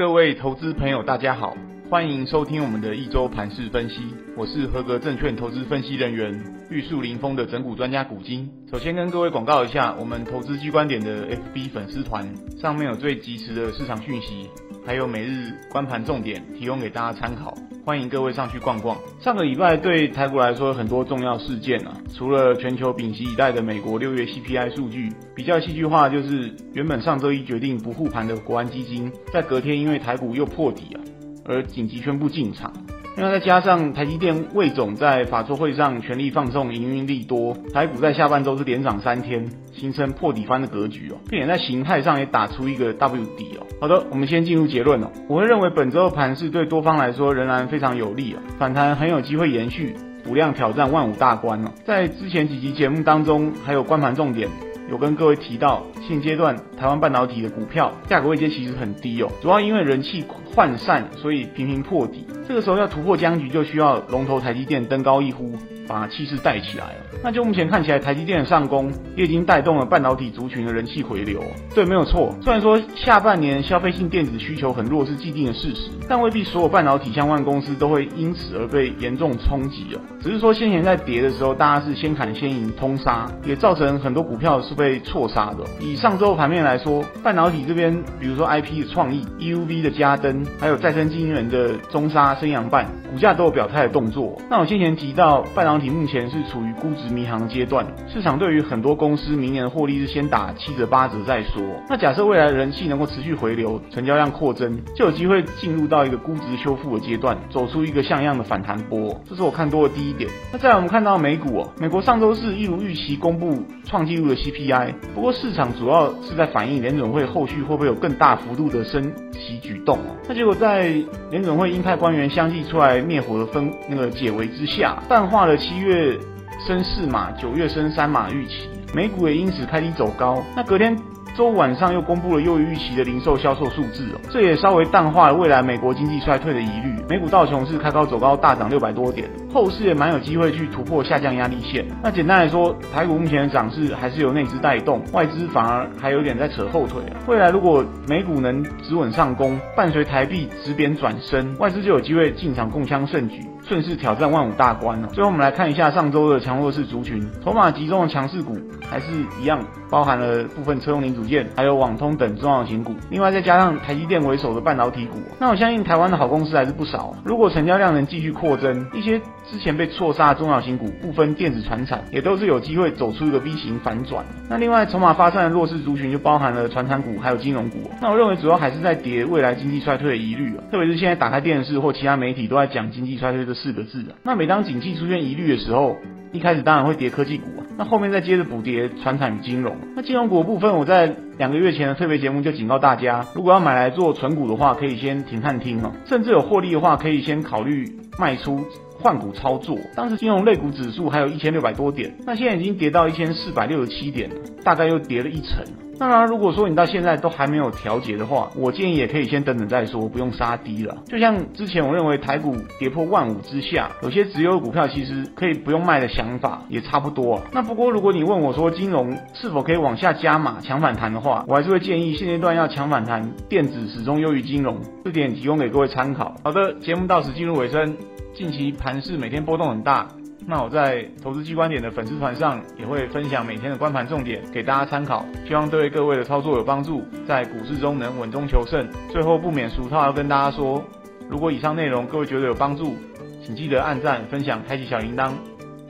各位投资朋友，大家好，欢迎收听我们的一周盘市分析。我是合格证券投资分析人员玉树临风的整股专家古今。首先跟各位广告一下，我们投资机观点的 FB 粉丝团上面有最及时的市场讯息，还有每日观盘重点提供给大家参考。欢迎各位上去逛逛。上个礼拜对台股来说有很多重要事件啊，除了全球屏息以待的美国六月 CPI 数据，比较戏剧化就是原本上周一决定不护盘的国安基金，在隔天因为台股又破底啊，而紧急宣布进场。那再加上台积电魏总在法说会上全力放送营运利多，台股在下半周是连涨三天，形成破底翻的格局哦，并且在形态上也打出一个 W 底哦。好的，我们先进入结论哦。我会认为本周的盘势对多方来说仍然非常有利哦，反弹很有机会延续，补量挑战万五大关哦。在之前几集节目当中，还有观盘重点。有跟各位提到，现阶段台湾半导体的股票价格位阶其实很低哦，主要因为人气涣散，所以频频破底。这个时候要突破僵局，就需要龙头台积电登高一呼，把气势带起来了。那就目前看起来，台积电的上攻也已经带动了半导体族群的人气回流。对，没有错。虽然说下半年消费性电子需求很弱是既定的事实，但未必所有半导体相关公司都会因此而被严重冲击哦。只是说先前在跌的时候，大家是先砍先赢通杀，也造成很多股票是被错杀的。以上周盘面来说，半导体这边，比如说 IP 的创意、EUV 的加登，还有再生晶圆的中沙。升阳半股价都有表态的动作。那我先前提到，半导体目前是处于估值迷航阶段，市场对于很多公司明年的获利是先打七折八折再说。那假设未来人气能够持续回流，成交量扩增，就有机会进入到一个估值修复的阶段，走出一个像样的反弹波。这是我看多的第一点。那再来我们看到美股哦，美国上周四一如预期公布创纪录的 CPI，不过市场主要是在反映联准会后续会不会有更大幅度的升息举动哦。那结果在联准会鹰派官员。相继出来灭火的分那个解围之下，淡化了七月升四码、九月升三码预期，美股也因此开低走高。那隔天周五晚上又公布了优于预期的零售销售数字哦，这也稍微淡化了未来美国经济衰退的疑虑。美股道琼是开高走高，大涨六百多点，后市也蛮有机会去突破下降压力线。那简单来说，台股目前的涨势还是由内资带动，外资反而还有点在扯后腿啊。未来如果美股能止稳上攻，伴随台币止贬转升，外资就有机会进场共襄盛举。顺势挑战万五大关了。最后我们来看一下上周的强弱势族群，筹码集中的强势股还是一样，包含了部分车用零组件，还有网通等重要型股。另外再加上台积电为首的半导体股，那我相信台湾的好公司还是不少。如果成交量能继续扩增，一些之前被错杀的重要型股，部分电子传产也都是有机会走出一个 V 型反转。那另外筹码发散的弱势族群就包含了传产股还有金融股。那我认为主要还是在跌未来经济衰退的疑虑，特别是现在打开电视或其他媒体都在讲经济衰退的四个字啊，那每当景气出现疑虑的时候，一开始当然会跌科技股啊，那后面再接着补跌传产与金融。那金融股部分，我在两个月前的特别节目就警告大家，如果要买来做存股的话，可以先停看听哦，甚至有获利的话，可以先考虑卖出换股操作。当时金融类股指数还有一千六百多点，那现在已经跌到一千四百六十七点，大概又跌了一成。当然，如果说你到现在都还没有调节的话，我建议也可以先等等再说，不用杀低了。就像之前我认为台股跌破万五之下，有些直优股票其实可以不用卖的想法也差不多。那不过如果你问我说金融是否可以往下加码抢反弹的话，我还是会建议现阶段要抢反弹，电子始终优于金融，这点提供给各位参考。好的，节目到此进入尾声，近期盘势每天波动很大。那我在投资机观点的粉丝团上也会分享每天的观盘重点给大家参考，希望对各位的操作有帮助，在股市中能稳中求胜。最后不免俗套要跟大家说，如果以上内容各位觉得有帮助，请记得按赞、分享、开启小铃铛，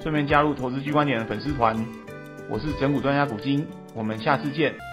顺便加入投资机观点的粉丝团。我是整股专家古今，我们下次见。